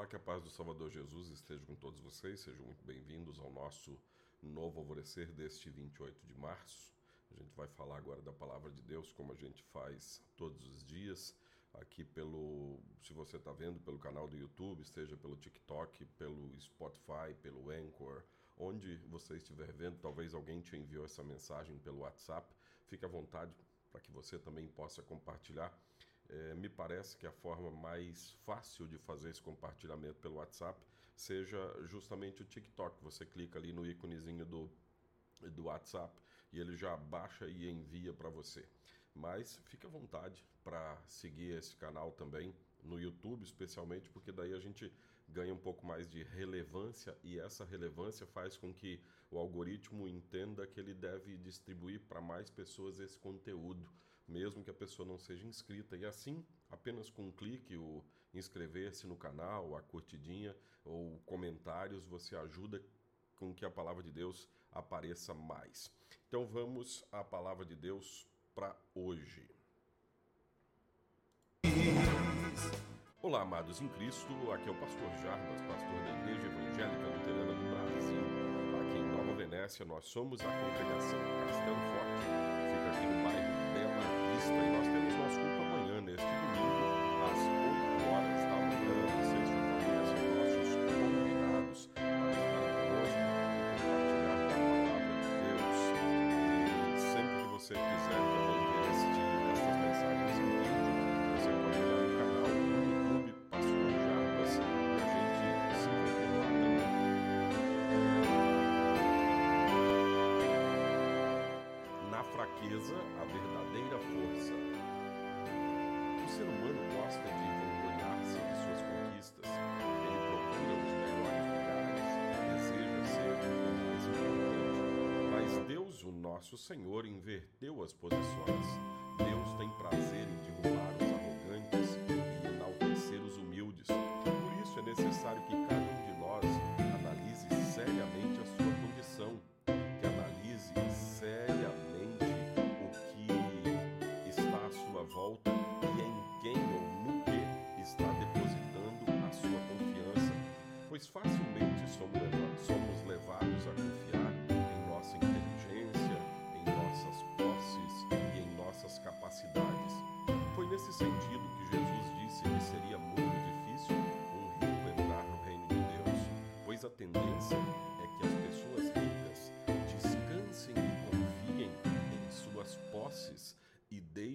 Olá, que a paz do Salvador Jesus esteja com todos vocês. Sejam muito bem-vindos ao nosso novo alvorecer deste 28 de março. A gente vai falar agora da palavra de Deus, como a gente faz todos os dias, aqui pelo, se você está vendo, pelo canal do YouTube, esteja pelo TikTok, pelo Spotify, pelo Anchor, onde você estiver vendo, talvez alguém te enviou essa mensagem pelo WhatsApp, fique à vontade para que você também possa compartilhar. É, me parece que a forma mais fácil de fazer esse compartilhamento pelo WhatsApp seja justamente o TikTok. Você clica ali no íconezinho do, do WhatsApp e ele já baixa e envia para você. Mas fique à vontade para seguir esse canal também no YouTube, especialmente porque daí a gente ganha um pouco mais de relevância e essa relevância faz com que o algoritmo entenda que ele deve distribuir para mais pessoas esse conteúdo, mesmo que a pessoa não seja inscrita. E assim, apenas com um clique, o inscrever-se no canal, a curtidinha ou comentários, você ajuda com que a palavra de Deus apareça mais. Então vamos à palavra de Deus para hoje. Olá, amados em Cristo. Aqui é o pastor Jarbas, pastor da Igreja Evangélica Luterana do Brasil. Aqui em Nova Venécia, nós somos a congregação Castelo Forte. Fica aqui no bairro Bela Vista e nós temos gosta de vangloriar-se de suas conquistas. Ele procura os melhores lugares, deseja ser o mais importante. Mas Deus, o nosso Senhor, inverteu as posições. Deus tem prazer em derrubar os arrogantes e enaltecer os humildes. Por isso é necessário que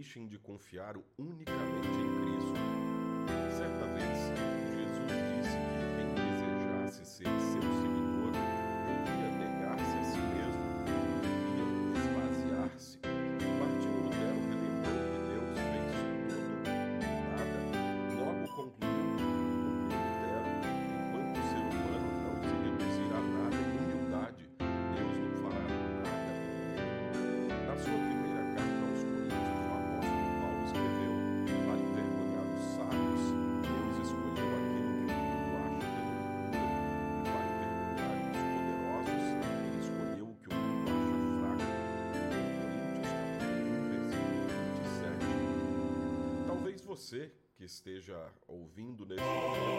deixem de confiar unicamente em Cristo. Certa vez, Jesus disse que você que esteja ouvindo nesse momento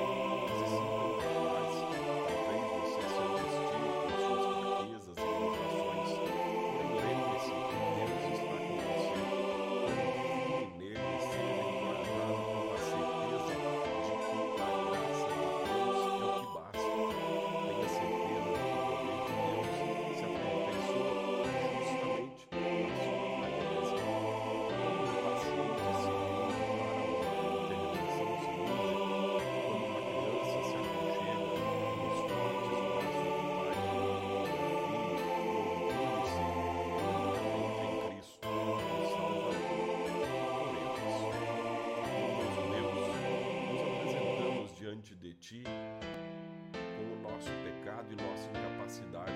de Ti com o nosso pecado e nossa incapacidade,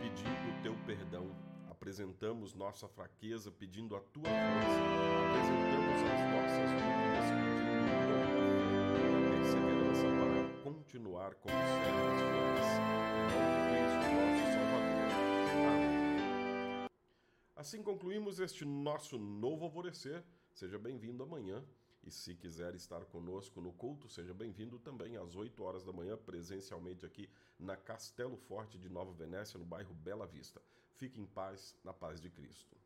pedindo o Teu perdão. Apresentamos nossa fraqueza pedindo a Tua força. Apresentamos as nossas dúvidas pedindo a perseverança para continuar como servos fiéis. Cristo, nosso Salvador. Amém. Assim concluímos este nosso novo alvorecer. Seja bem-vindo amanhã E se quiser estar conosco no culto, seja bem-vindo também às 8 horas da manhã, presencialmente aqui na Castelo Forte de Nova Venécia, no bairro Bela Vista. Fique em paz, na paz de Cristo.